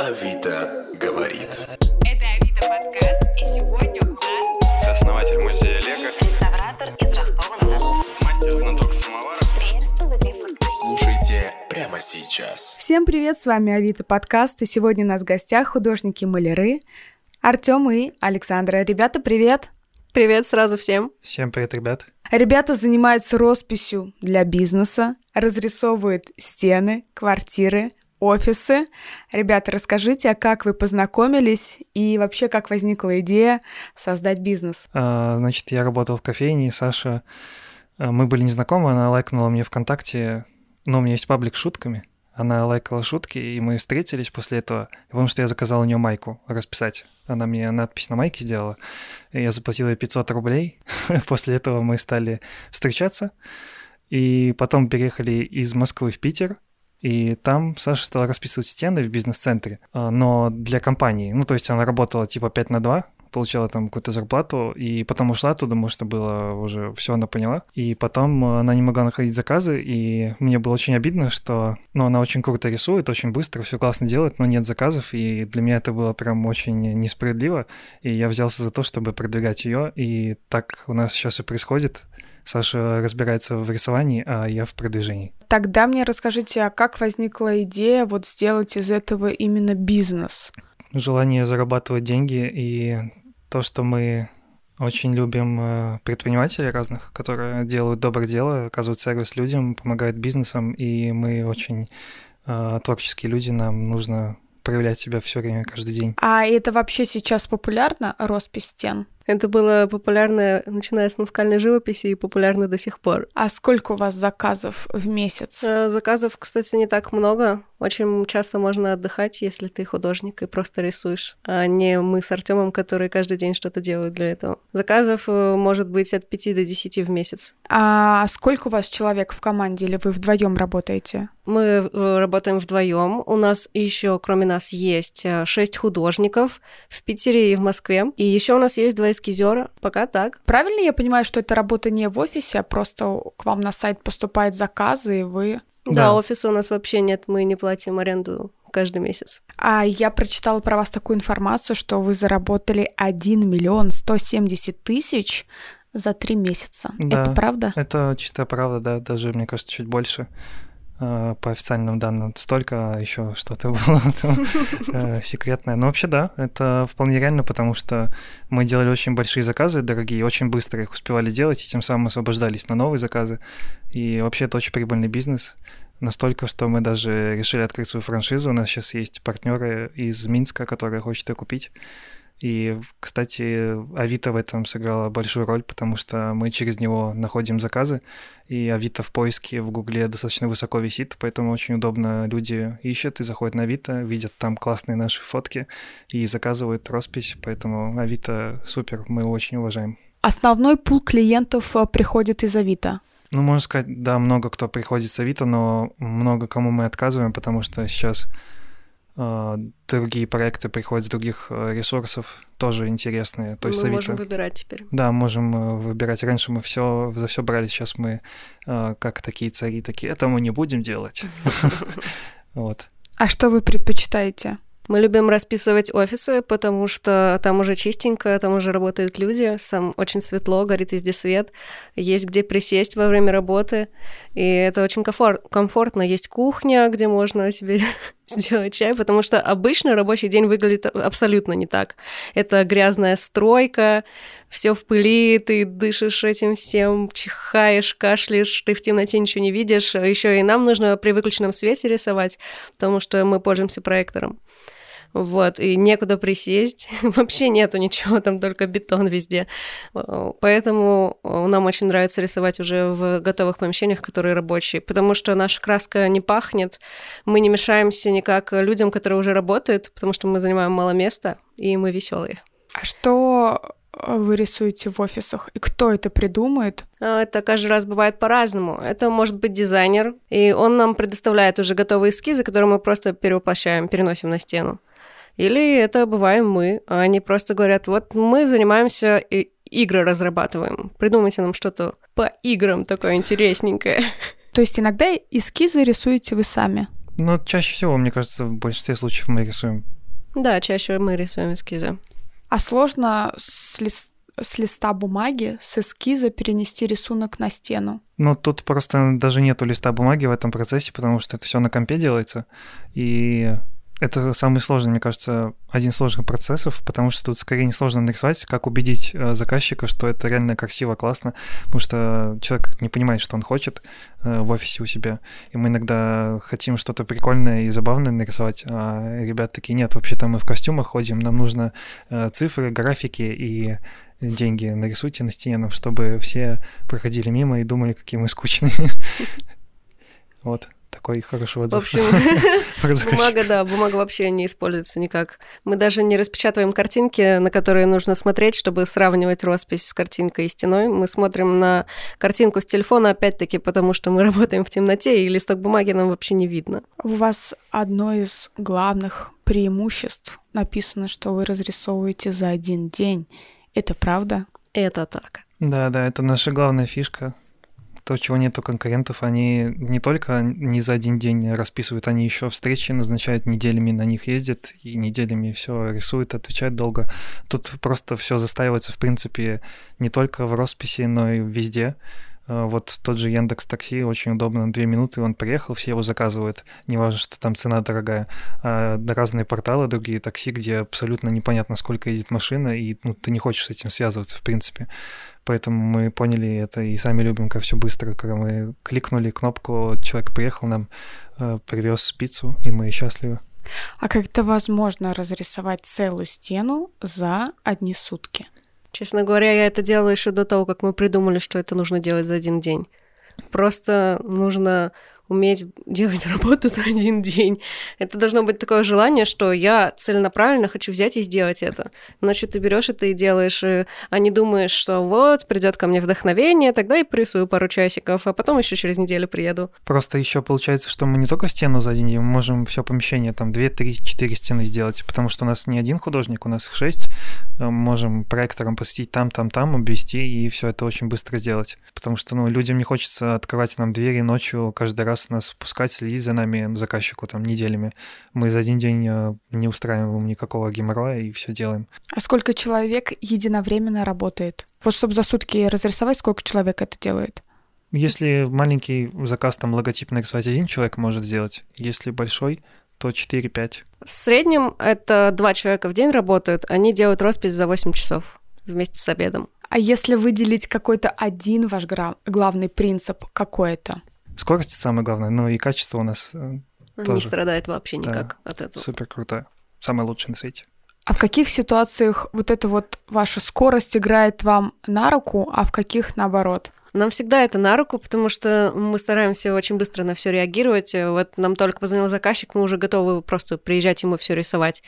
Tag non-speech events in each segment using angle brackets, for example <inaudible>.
Авито говорит. Это Авито подкаст, и сегодня у нас основатель музея Лего, реставратор из Ростова-на-Дону. мастер знаток самовара. Тренер студии Слушайте прямо сейчас. Всем привет, с вами Авито подкаст, и сегодня у нас в гостях художники-маляры Артем и Александра. Ребята, привет! Привет сразу всем. Всем привет, ребят. Ребята занимаются росписью для бизнеса, разрисовывают стены, квартиры, офисы. Ребята, расскажите, а как вы познакомились и вообще как возникла идея создать бизнес? А, Значит, я работал в кофейне, и Саша, а, мы были незнакомы, она лайкнула мне ВКонтакте, но у меня есть паблик с шутками. Она лайкала шутки, и мы встретились после этого, потому что я заказал у нее майку расписать. Она мне надпись на майке сделала, я заплатил ей 500 рублей. <laughs> После этого мы стали встречаться, и потом переехали из Москвы в Питер, и там Саша стала расписывать стены в бизнес-центре, а, но для компании. Ну, то есть она работала типа 5 на 2, получала там какую-то зарплату, и потом ушла оттуда, потому что было уже все она поняла. И потом э, она не могла находить заказы, и мне было очень обидно, что ну, она очень круто рисует, очень быстро, все классно делает, но нет заказов, и для меня это было прям очень несправедливо, и я взялся за то, чтобы продвигать ее, и так у нас сейчас и происходит. Саша разбирается в рисовании, а я в продвижении. Тогда мне расскажите, а как возникла идея вот сделать из этого именно бизнес? желание зарабатывать деньги и то, что мы очень любим э, предпринимателей разных, которые делают доброе дело, оказывают сервис людям, помогают бизнесам, и мы очень э, творческие люди, нам нужно проявлять себя все время, каждый день. А это вообще сейчас популярно, роспись стен? Это было популярно, начиная с наскальной живописи, и популярно до сих пор. А сколько у вас заказов в месяц? Э, Заказов, кстати, не так много. Очень часто можно отдыхать, если ты художник и просто рисуешь, а не мы с Артемом, которые каждый день что-то делают для этого. Заказов э, может быть от 5 до 10 в месяц. А сколько у вас человек в команде, или вы вдвоем работаете? Мы э, работаем вдвоем. У нас еще, кроме нас, есть э, шесть художников в Питере и в Москве. И еще у нас есть два эскизера. Пока так. Правильно я понимаю, что это работа не в офисе, а просто к вам на сайт поступают заказы, и вы... Да. Да. офиса у нас вообще нет, мы не платим аренду каждый месяц. А я прочитала про вас такую информацию, что вы заработали 1 миллион 170 тысяч за три месяца. Да. Это правда? Это чистая правда, да, даже, мне кажется, чуть больше по официальным данным. Столько, еще что-то <laughs> было там э, <laughs> секретное. Но вообще, да, это вполне реально, потому что мы делали очень большие заказы, дорогие, очень быстро их успевали делать, и тем самым освобождались на новые заказы. И вообще это очень прибыльный бизнес. Настолько, что мы даже решили открыть свою франшизу. У нас сейчас есть партнеры из Минска, которые хотят ее купить. И, кстати, Авито в этом сыграла большую роль, потому что мы через него находим заказы, и Авито в поиске в Гугле достаточно высоко висит, поэтому очень удобно люди ищут и заходят на Авито, видят там классные наши фотки и заказывают роспись, поэтому Авито супер, мы его очень уважаем. Основной пул клиентов э, приходит из Авито. Ну, можно сказать, да, много кто приходит с Авито, но много кому мы отказываем, потому что сейчас другие проекты приходят с других э, ресурсов, тоже интересные. То есть мы Авито... можем выбирать теперь. Да, можем э, выбирать. Раньше мы все за все брали, сейчас мы э, как такие цари, такие, это мы не будем делать. <laughs> Вот. А что вы предпочитаете? Мы любим расписывать офисы, потому что там уже чистенько, там уже работают люди, сам очень светло, горит везде свет, есть где присесть во время работы, и это очень комфор- комфортно. Есть кухня, где можно себе <laughs> сделать чай, потому что обычно рабочий день выглядит абсолютно не так. Это грязная стройка, все в пыли, ты дышишь этим всем, чихаешь, кашляешь, ты в темноте ничего не видишь. Еще и нам нужно при выключенном свете рисовать, потому что мы пользуемся проектором. Вот, и некуда присесть. <laughs> Вообще нету ничего, там только бетон везде. Поэтому нам очень нравится рисовать уже в готовых помещениях, которые рабочие, потому что наша краска не пахнет, мы не мешаемся никак людям, которые уже работают, потому что мы занимаем мало места, и мы веселые. А что э, вы рисуете в офисах? И кто это придумает? А, Это каждый раз бывает по-разному. Это может быть дизайнер, и он нам предоставляет уже готовые эскизы, которые мы просто перевоплощаем, переносим на стену. Или это бываем мы. Они просто говорят, вот мы занимаемся и игры разрабатываем. Придумайте нам что-то по играм такое интересненькое. <laughs> То есть иногда эскизы рисуете вы сами? Но чаще всего, мне кажется, в большинстве случаев мы рисуем. Да, чаще мы рисуем эскизы. А сложно с, лис- с листа бумаги, с эскиза перенести рисунок на стену? Но тут просто даже нету листа бумаги в этом процессе, потому что это все на компе делается. И это самый сложный, мне кажется, один из сложных процессов, потому что тут скорее не сложно нарисовать, как убедить э, заказчика, что это реально красиво, классно, потому что человек не понимает, что он хочет э, в офисе у себя. И мы иногда хотим что-то прикольное и забавное нарисовать, а ребят такие, нет, вообще-то мы в костюмах ходим, нам нужно э, цифры, графики и деньги нарисуйте на стене, чтобы все проходили мимо и думали, какие мы скучные. <laughs> Вот такой хороший В отзыв. общем, <laughs> <laughs> про заказчика. бумага, да, бумага вообще не используется никак. Мы даже не распечатываем картинки, на которые нужно смотреть, чтобы сравнивать роспись с картинкой и стеной. Мы смотрим на картинку с телефона, опять-таки, потому что мы <laughs> работаем в темноте, и листок бумаги нам вообще не видно. У вас одно из главных преимуществ написано, что вы разрисовываете за один день. Это правда? Это так. Да, да, это наша главная фишка. То, чего нет у конкурентов, они не только не за один день расписывают, они еще встречи назначают, неделями на них ездят и неделями все рисуют, отвечают долго. Тут просто все застаивается, в принципе, не только в росписи, но и везде. А, Вот тот же Яндекс Такси очень удобно, две минуты он приехал, все его заказывают, не важно, что там цена дорогая. А разные порталы, другие такси, где абсолютно непонятно, сколько едет машина, и ну, ты не хочешь с этим связываться, в принципе. Поэтому мы поняли это и сами любим, как все быстро, когда мы кликнули кнопку, человек приехал нам, э, привез пиццу, и мы счастливы. А как это возможно разрисовать целую стену за одни сутки? Честно говоря, я это делала еще до того, как мы придумали, что это нужно делать за один день. Просто нужно уметь делать работу <laughs> за один день. Это должно быть такое желание, что я целенаправленно хочу взять и сделать это. Значит, ты берешь это и делаешь, э, а не думаешь, что вот, придет ко мне вдохновение, тогда и порисую пару часиков, а потом еще через неделю приеду. Просто еще получается, что мы не только стену за один день, мы можем все помещение, там 2, 3, 4 стены сделать, потому что у нас не один художник, у нас их 6. Можем проектором посетить там, там, там, обвести и все это очень быстро сделать. Потому что ну, людям не хочется открывать нам двери ночью, каждый раз нас впускать, следить за нами, заказчику там неделями. Мы за один день э, не устраиваем никакого геморроя и все делаем. А сколько человек единовременно работает? Вот чтобы за сутки разрисовать, сколько человек это делает? Если маленький заказ, там логотип нарисовать один человек может сделать, если большой, то 4-5. В среднем это два человека в день работают, они делают роспись за 8 часов вместе с обедом. А если выделить какой-то один ваш гра- главный принцип, какой это? Скорость самое главное, но и качество у нас э, Не Тоже. страдает вообще Да. никак от этого. супер крутое. Самое лучшее на свете. А в каких ситуациях вот эта вот ваша скорость играет вам на руку, а в каких наоборот? Нам всегда это на руку, потому что мы стараемся очень быстро на все реагировать. Вот нам только позвонил заказчик, мы уже готовы просто приезжать ему все рисовать.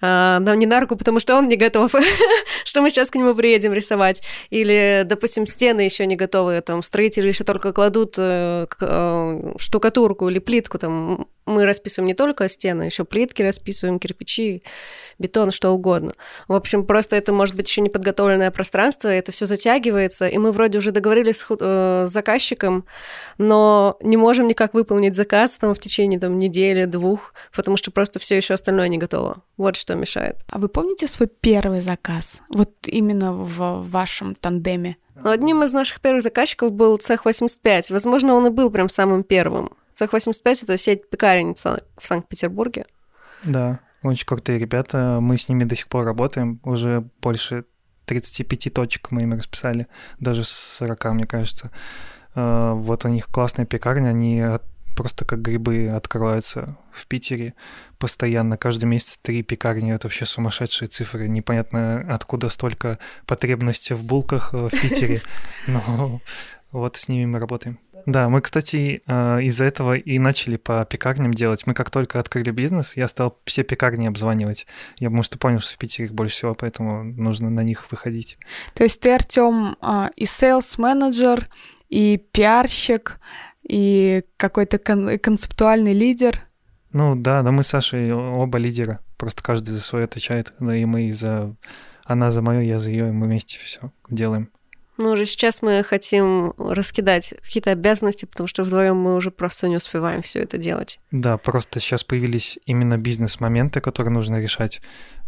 А, нам не на руку, потому что он не готов, <laughs> что мы сейчас к нему приедем рисовать. Или, допустим, стены еще не готовы, там строители еще только кладут э, э, штукатурку или плитку. Там мы расписываем не только стены, еще плитки расписываем, кирпичи, бетон, что угодно. В общем, просто это может быть еще неподготовленное пространство, это все затягивается, и мы вроде уже договорились с, ху- э, с заказчиком, но не можем никак выполнить заказ там в течение там недели, двух, потому что просто все еще остальное не готово. Вот что мешает. А вы помните свой первый заказ? Вот именно в вашем тандеме? Одним из наших первых заказчиков был цех 85. Возможно, он и был прям самым первым. Цех 85 это сеть пекарен в Сан- в Санкт-Петербурге. Да, очень крутые ребята. Мы с ними до сих пор работаем. Уже больше 35 точек мы им расписали, даже с 40, мне кажется. Э, Вот у них классная пекарня, они просто как грибы открываются в Питере постоянно. Каждый месяц три пекарни, это вообще сумасшедшие цифры. Непонятно, откуда столько потребности в булках э, в Питере. <laughs> Но вот с ними мы работаем. Да, мы, кстати, э, из-за этого и начали по пекарням делать. Мы как только открыли бизнес, я стал все пекарни обзванивать. Я, потому что понял, что в Питере их больше всего, поэтому нужно на них выходить. То есть ты, Артем, а, и sales-менеджер, и пиарщик, и какой-то кон- концептуальный лидер. Ну да, да мы с Сашей оба лидера. Просто каждый за свое отвечает. Да и мы за... Она за мое, я за ее, и мы вместе все делаем. Ну, уже сейчас мы хотим раскидать какие-то обязанности, потому что вдвоем мы уже просто не успеваем все это делать. Да, просто сейчас появились именно бизнес-моменты, которые нужно решать.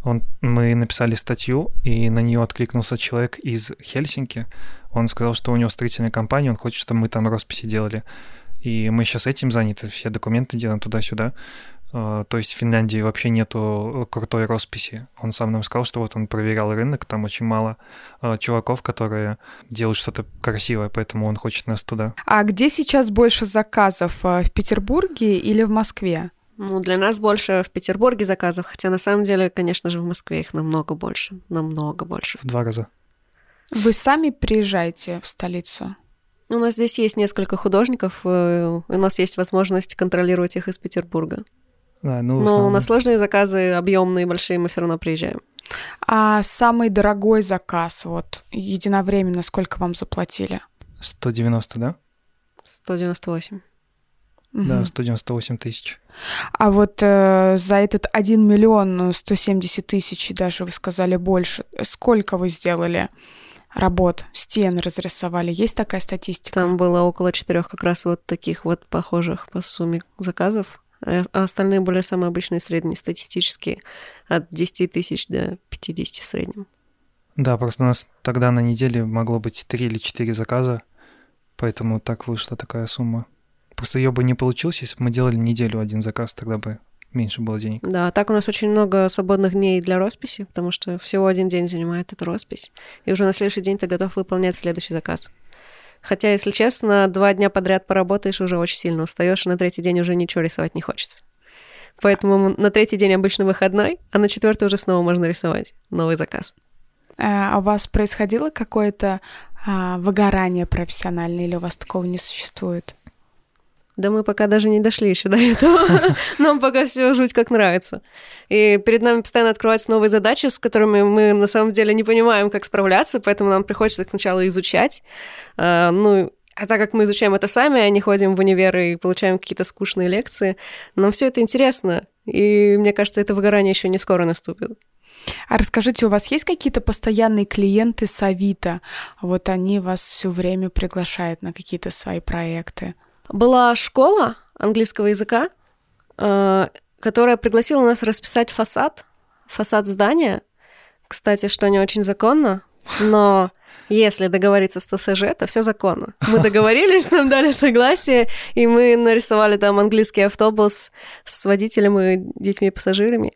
Он, мы написали статью, и на нее откликнулся человек из Хельсинки. Он сказал, что у него строительная компания, он хочет, чтобы мы там росписи делали. И мы сейчас этим заняты, все документы делаем туда-сюда. А, То есть в Финляндии вообще нету крутой росписи. Он сам нам сказал, что вот он проверял рынок, там очень мало а, чуваков, которые делают что-то красивое, поэтому он хочет нас туда. А где сейчас больше заказов? э, В Петербурге или в Москве? Ну, для нас больше в Петербурге заказов, хотя на самом деле, конечно же, в Москве их намного больше, намного больше. В два раза. Вы сами приезжаете в столицу? У нас здесь есть несколько художников, э, у нас есть возможность контролировать их из Петербурга. Да, ну, Но на сложные заказы, объемные, большие, мы все равно приезжаем. А самый дорогой заказ, вот, единовременно, сколько вам заплатили? 190, да? 198. Да, Мгм. 198 тысяч. А вот э, за этот 1 миллион 170 тысяч, и даже вы сказали больше, сколько вы сделали работ, стен разрисовали? Есть такая статистика? Там было около четырех как раз вот таких вот похожих по сумме заказов. А а остальные были самые обычные среднестатистические, от 10 тысяч до 50 в среднем. Да, просто у нас тогда на неделе могло быть 3 или 4 заказа, поэтому так вышла такая сумма. Просто ее бы не получилось, если бы мы делали неделю один заказ, тогда бы меньше было денег. Да, так у нас очень много свободных дней для росписи, потому что всего один день занимает эта роспись. И уже на следующий день ты готов выполнять следующий заказ. Хотя, если честно, два дня подряд поработаешь, уже очень сильно устаешь, и на третий день уже ничего рисовать не хочется. Поэтому на третий день обычно выходной, а на четвертый уже снова можно рисовать новый заказ. Э, А у вас происходило какое-то а, выгорание профессиональное, или у вас такого не существует? Да мы пока даже не дошли еще до этого. <laughs> Нам пока все жуть как нравится. И перед нами постоянно открываются новые задачи, с которыми мы на самом деле не понимаем, как справляться, поэтому нам приходится их сначала изучать. А, Ну, а так как мы изучаем это сами, а не ходим в универ и получаем какие-то скучные лекции, нам все это интересно. И мне кажется, это выгорание еще не скоро наступит. А расскажите, у вас есть какие-то постоянные клиенты с Авито? Вот они вас все время приглашают на какие-то свои проекты. Была школа английского языка, э, которая пригласила нас расписать фасад, фасад здания. Кстати, что не очень законно, но если договориться с ТСЖ, то все законно. Мы <laughs> договорились, нам дали согласие, и мы нарисовали там английский автобус с водителем и детьми-пассажирами.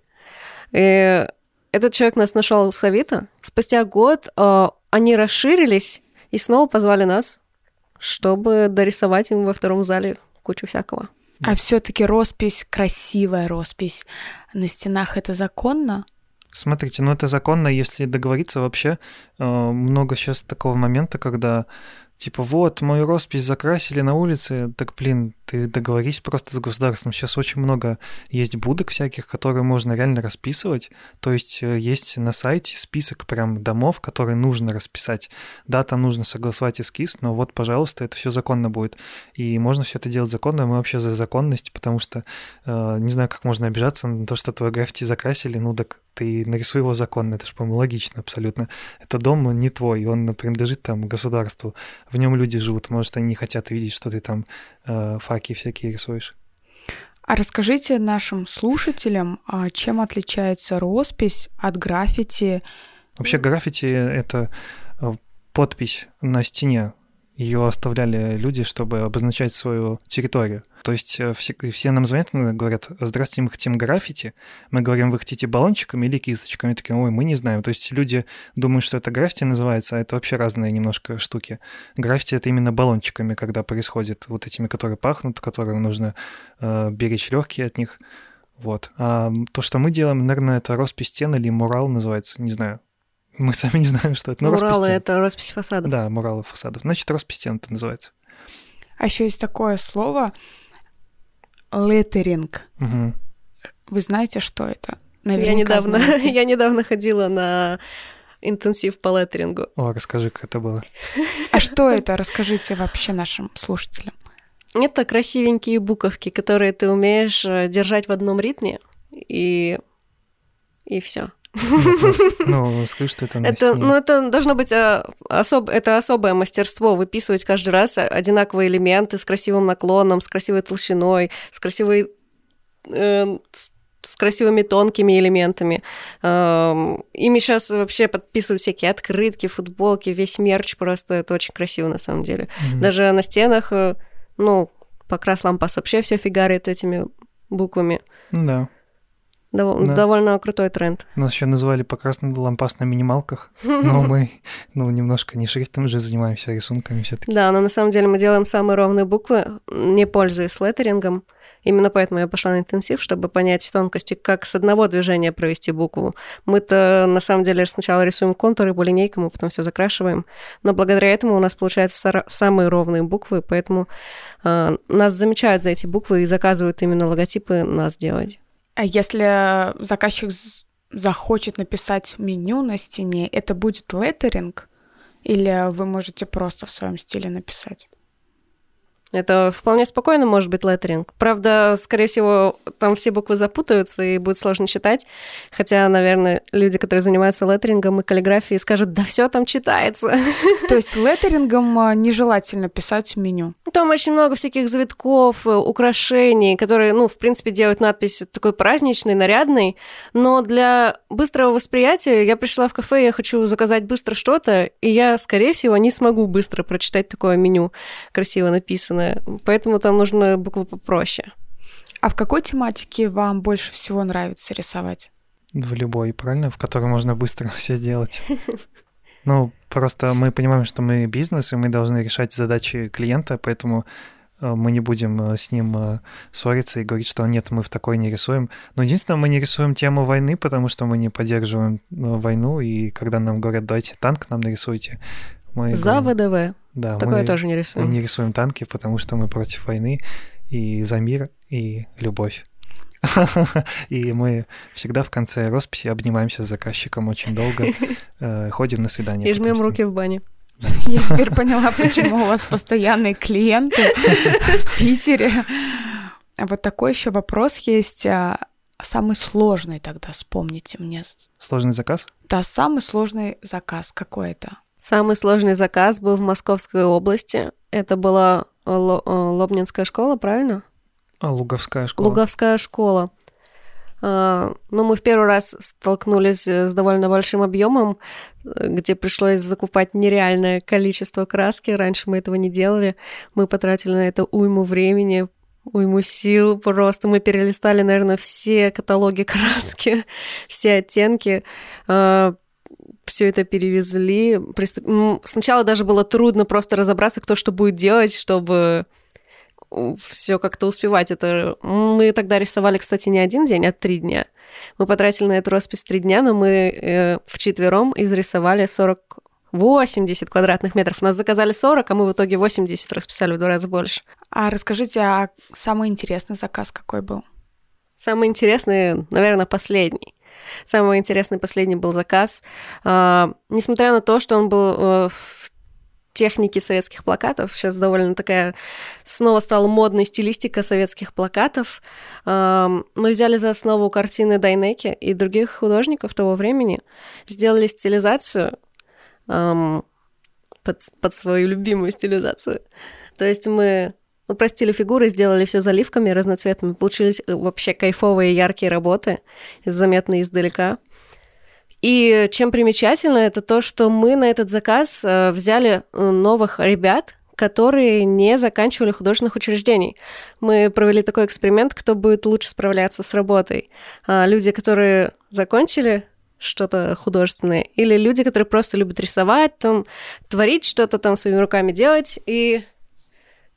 И этот человек нас нашел с Авито. Спустя год э, они расширились и снова позвали нас, чтобы дорисовать им во втором зале кучу всякого. А все-таки роспись, красивая роспись на стенах это законно? Смотрите, ну это законно, если договориться вообще. э, Много сейчас такого момента, когда типа вот, мою роспись закрасили на улице, так, блин, ты договорись просто с государством. Сейчас очень много есть будок всяких, которые можно реально расписывать. То есть э, есть на сайте список прям домов, которые нужно расписать. Да, там нужно согласовать эскиз, но вот, пожалуйста, это все законно будет. И можно все это делать законно. Мы вообще за законность, потому что э, не знаю, как можно обижаться на то, что твой граффити закрасили, ну так ты нарисуй его законно, это же, по-моему, логично абсолютно. Это дом не твой, он принадлежит там государству, в нем люди живут, может, они не хотят видеть, что ты там э, факи всякие рисуешь. А расскажите нашим слушателям, а чем отличается роспись от граффити? Вообще граффити — это э, подпись на стене. Ее оставляли люди, чтобы обозначать свою территорию. То есть э, все, все нам звонят и говорят, здравствуйте, мы хотим граффити. Мы говорим, вы хотите баллончиками или кисточками? Такие, ой, мы не знаем. То есть люди думают, что это граффити называется, а это вообще разные немножко штуки. Граффити — это именно баллончиками, когда происходит, вот этими, которые пахнут, которые нужно э, беречь легкие от них. Вот. А то, что мы делаем, наверное, это роспись стен или мурал называется, не знаю. Мы сами не знаем, что это. Роспись Муралы — стен. это роспись фасадов. Да, муралы фасадов. Значит, роспись стен это называется. А еще есть такое слово леттеринг. Мгм. Вы знаете, что это? Я Наверняка недавно, знаете. <laughs> я недавно ходила на интенсив по леттерингу. О, расскажи, как это было. А что это? Расскажите вообще нашим слушателям. Это красивенькие буковки, которые ты умеешь э, держать в одном ритме, и, и все. <laughs> Ну, скажи, что это на Это, стене. ну, это должно быть особ... это особое мастерство выписывать каждый раз одинаковые элементы с красивым наклоном, с красивой толщиной, с красивой э, с красивыми тонкими элементами. Эм, Ими сейчас вообще подписывают всякие открытки, футболки, весь мерч просто. Это очень красиво на самом деле. Мгм. Даже на стенах, э, ну, покрас лампас вообще все фигарит этими буквами. Ну да. Дов- Да. Довольно крутой тренд. Нас еще называли покрасный лампас на минималках, но мы, ну, немножко не шрифтом же занимаемся, а рисунками все таки Да, но на самом деле мы делаем самые ровные буквы, не пользуясь леттерингом. Именно поэтому я пошла на интенсив, чтобы понять тонкости, как с одного движения провести букву. Мы-то на самом деле сначала рисуем контуры по линейкам, а потом все закрашиваем. Но благодаря этому у нас получаются самые ровные буквы, поэтому э, нас замечают за эти буквы и заказывают именно логотипы нас делать. А если заказчик захочет написать меню на стене, это будет леттеринг? Или вы можете просто в своем стиле написать? Это вполне спокойно может быть леттеринг. Правда, скорее всего, там все буквы запутаются и будет сложно читать. Хотя, наверное, люди, которые занимаются леттерингом и каллиграфией, скажут, да все там читается. <laughs> То есть леттерингом а, нежелательно писать меню. Там очень много всяких завитков, э, украшений, которые, ну, в принципе, делают надпись такой праздничной, нарядной. Но для быстрого восприятия я пришла в кафе, я хочу заказать быстро что-то, и я, скорее всего, не смогу быстро прочитать такое меню красиво написанное. Поэтому там нужно буквы попроще. А в какой тематике вам больше всего нравится рисовать? В любой, правильно? В которой можно быстро <laughs> все сделать. <laughs> Ну, просто мы понимаем, что мы бизнес, и мы должны решать задачи клиента, поэтому э, мы не будем э, с ним э, ссориться и говорить, что нет, мы в такой не рисуем. Но единственное, мы не рисуем тему войны, потому что мы не поддерживаем войну, и когда нам говорят, дайте танк нам нарисуйте, мы За говорим, ВДВ. да, Такое мы, тоже не мы рисуем. не рисуем танки, потому что мы против войны и за мир и любовь. <laughs> И мы всегда в конце росписи обнимаемся с заказчиком очень долго, <laughs> э, ходим на свидание. И жмем руки в бане. Я теперь поняла, почему у вас постоянные клиенты в Питере. А вот такой еще вопрос есть. а, Самый сложный тогда, вспомните мне. Сложный заказ? Да, самый сложный заказ какой это? Самый сложный заказ был в Московской области. Это была э, Ло- э, Лобнинская школа, правильно? А, Луговская школа. Луговская школа. А, Ну, мы в первый раз столкнулись э, с довольно большим объемом, где пришлось закупать нереальное количество краски. Раньше мы этого не делали. Мы потратили на это уйму времени, уйму сил. Просто мы перелистали, наверное, все каталоги <laughs> краски, все оттенки. Все это перевезли. Приступ- Сначала даже было трудно просто разобраться, кто что будет делать, чтобы все как-то успевать. Это мы тогда рисовали, кстати, не один день, а три дня. Мы потратили на эту роспись три дня, но мы э, вчетвером изрисовали 40 80 квадратных метров. Нас заказали 40, а мы в итоге 80 расписали в два раза больше. А расскажите, а самый интересный заказ какой был? Самый интересный, наверное, последний. Самый интересный последний был заказ. А, несмотря на то, что он был э, в технике советских плакатов, сейчас довольно такая снова стала модной стилистика советских плакатов, а, мы взяли за основу картины Дайнеки и других художников того времени, сделали стилизацию под, под свою любимую стилизацию. То есть мы упростили фигуры, сделали все заливками разноцветными. Получились э, вообще кайфовые яркие работы, заметные издалека. И чем примечательно, это то, что мы на этот заказ э, взяли э, новых ребят, которые не заканчивали художественных учреждений. Мы провели такой эксперимент, кто будет лучше справляться с работой. А, Люди, которые закончили что-то художественное, или люди, которые просто любят рисовать, там, творить что-то там своими руками делать. И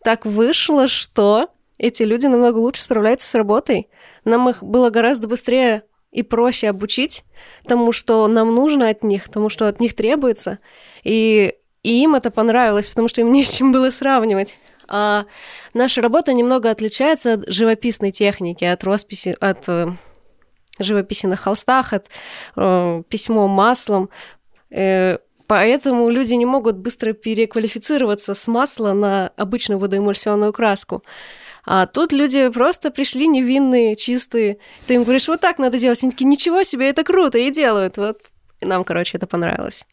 так вышло, что эти люди намного лучше справляются с работой. Нам их было гораздо быстрее и проще обучить тому, что нам нужно от них, тому, что от них требуется. И, и им это понравилось, потому что им <laughs> не с чем было сравнивать. А наша работа немного отличается от живописной техники, от росписи, от э, живописи на холстах, от э, письмо маслом. Э, Поэтому люди не могут быстро переквалифицироваться с масла на обычную водоэмульсионную краску. А тут люди просто пришли невинные, чистые. Ты им говоришь, вот так надо делать. Они такие, ничего себе, это круто, и делают. Вот и нам, короче, это понравилось.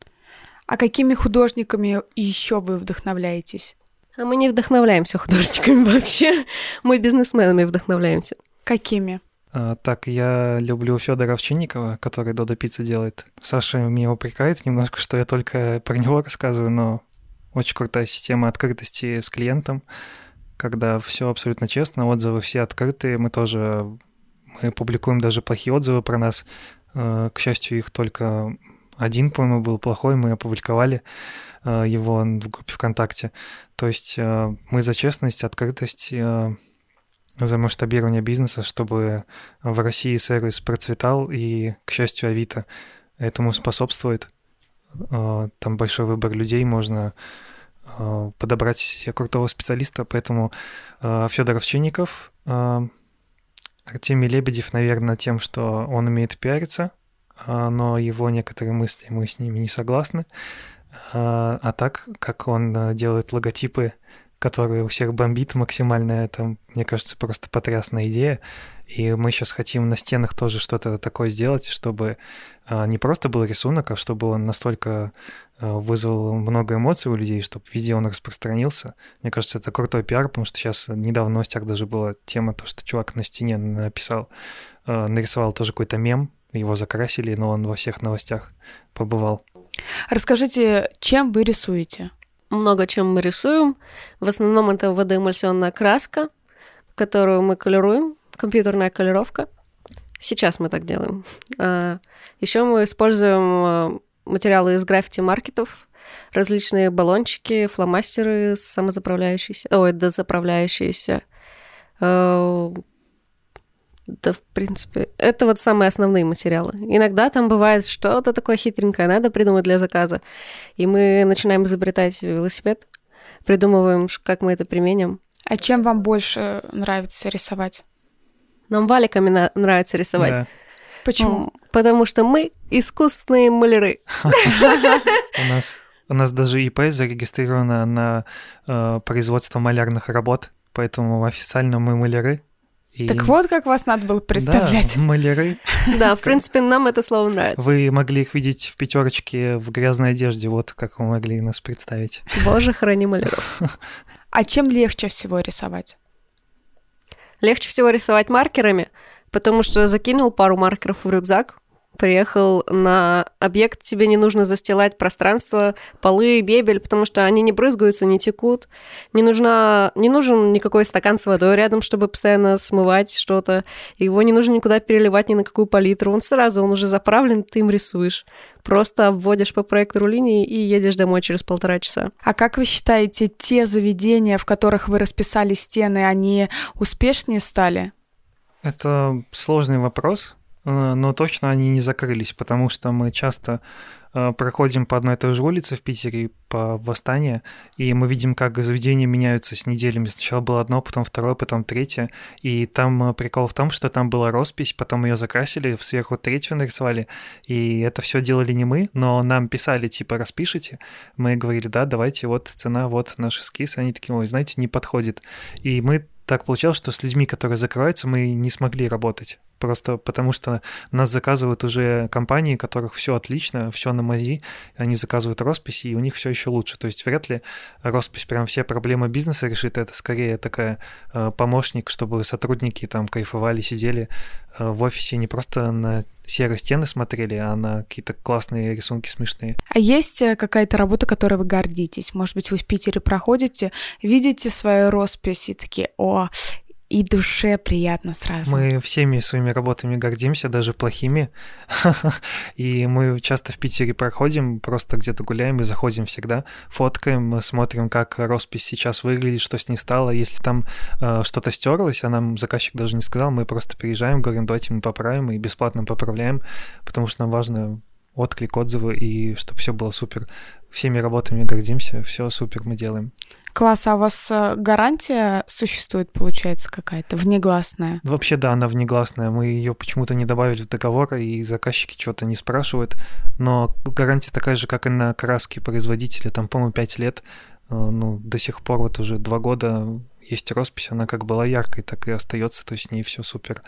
А какими художниками еще вы вдохновляетесь? А мы не вдохновляемся художниками <laughs> вообще. Мы бизнесменами вдохновляемся. Какими? А, так, я люблю Федора Овчинникова, который Додо Пицца делает. Саша меня упрекает немножко, что я только про него рассказываю, но очень крутая система открытости с клиентом, когда все абсолютно честно, отзывы все открытые, мы тоже мы публикуем даже плохие отзывы про нас. Э, К счастью, их только один, по-моему, был плохой, мы опубликовали э, его в группе ВКонтакте. То есть мы за честность, открытость, за масштабирование бизнеса, чтобы в России сервис процветал, и, к счастью, Авито этому способствует. Э, Там большой выбор людей, можно э, подобрать себе крутого специалиста, поэтому Федор Овчинников, Артемий Лебедев, наверное, тем, что он умеет пиариться, а, но его некоторые мысли мы с ними не согласны. А а так, как он делает логотипы, которые у всех бомбит максимально, это, мне кажется, просто потрясная идея. И мы сейчас хотим на стенах тоже что-то такое сделать, чтобы а, не просто был рисунок, а чтобы он настолько а, вызвал много эмоций у людей, чтобы везде он распространился. Мне кажется, это крутой пиар, потому что сейчас недавно в новостях даже была тема, то, что чувак на стене написал, а, нарисовал тоже какой-то мем, его закрасили, но он во всех новостях побывал. Расскажите, чем вы рисуете? Много чем мы рисуем. В основном это водоэмульсионная краска, которую мы колируем, компьютерная колировка. Сейчас мы так делаем. Еще мы используем а, материалы из граффити-маркетов, различные баллончики, фломастеры самозаправляющиеся, ой, дозаправляющиеся. Да, в принципе, это вот самые основные материалы. Иногда там бывает что-то такое хитренькое, надо придумать для заказа. И мы начинаем изобретать велосипед, придумываем, как мы это применим. А чем вам больше нравится рисовать? Нам валиками на- нравится рисовать. Да. Почему? М, Потому что мы искусственные маляры. У нас, у нас даже ИП зарегистрировано на э, производство малярных работ, поэтому официально мы маляры. И- Так вот, как вас надо было представлять. Да, маляры. <laughs> Да, в принципе, нам это слово нравится. Вы могли их видеть в пятерочке в грязной одежде, вот как вы могли нас представить. Боже, храни маляров. А чем легче всего рисовать? Легче всего рисовать маркерами, потому что закинул пару маркеров в рюкзак, приехал на объект, тебе не нужно застилать пространство, полы, бебель, потому что они не брызгаются, не текут. Не, нужна, не нужен никакой стакан с водой рядом, чтобы постоянно смывать что-то. Его не нужно никуда переливать ни на какую палитру. Он сразу, он уже заправлен, ты им рисуешь. Просто обводишь по проектору линии и едешь домой через полтора часа. А как вы считаете, те заведения, в которых вы расписали стены, они успешнее стали? Это сложный вопрос, но точно они не закрылись, потому что мы часто э, проходим по одной и той же улице в Питере, по Восстание, и мы видим, как заведения меняются с неделями. Сначала было одно, потом второе, потом третье. И там э, прикол в том, что там была роспись, потом ее закрасили, сверху третью нарисовали. И это все делали не мы, но нам писали, типа, распишите. Мы говорили, да, давайте, вот цена, вот наш эскиз. Они такие, ой, знаете, не подходит. И мы так получалось, что с людьми, которые закрываются, мы не смогли работать. Просто потому что нас заказывают уже компании, у которых все отлично, все на мази, они заказывают росписи, и у них все еще лучше. То есть вряд ли роспись прям все проблемы бизнеса решит. Это скорее такая э, помощник, чтобы сотрудники там кайфовали, сидели э, в офисе не просто на серые стены смотрели, а на какие-то классные рисунки смешные. А есть э, какая-то работа, которой вы гордитесь? Может быть, вы в Питере проходите, видите свою роспись и такие, о, и душе приятно сразу. Мы всеми своими работами гордимся, даже плохими. <laughs> И мы часто в Питере проходим, просто где-то гуляем и заходим всегда, фоткаем, смотрим, как роспись сейчас выглядит, что с ней стало. Если там э, что-то стерлось, а нам заказчик даже не сказал, мы просто приезжаем, говорим, давайте мы поправим и бесплатно поправляем, потому что нам важно отклик, отзывы и чтобы все было супер. Всеми работами гордимся, все супер мы делаем. Класс, а у вас э, гарантия существует, получается, какая-то внегласная? Вообще, да, она внегласная. Мы ее почему-то не добавили в договор, и заказчики что-то не спрашивают. Но гарантия такая же, как и на краски производителя. Там, по-моему, 5 лет. Э, Ну, до сих пор вот уже два года есть роспись, она как была яркой, так и остается, то есть с ней все супер.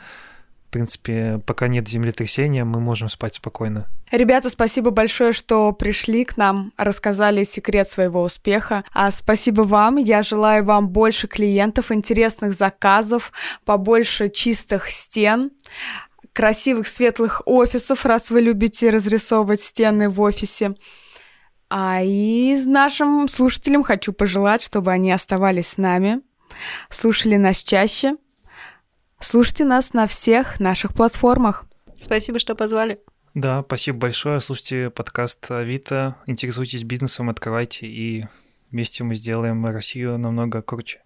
Принципе, пока нет землетрясения, мы можем спать спокойно. Ребята, спасибо большое, что пришли к нам, рассказали секрет своего успеха. А спасибо вам. Я желаю вам больше клиентов, интересных заказов, побольше чистых стен, красивых светлых офисов, раз вы любите разрисовывать стены в офисе. А и нашим слушателям хочу пожелать, чтобы они оставались с нами, слушали нас чаще. Слушайте нас на всех наших платформах. Спасибо, что позвали. Да, спасибо большое. Слушайте подкаст Авито, интересуйтесь бизнесом, открывайте, и вместе мы сделаем Россию намного круче.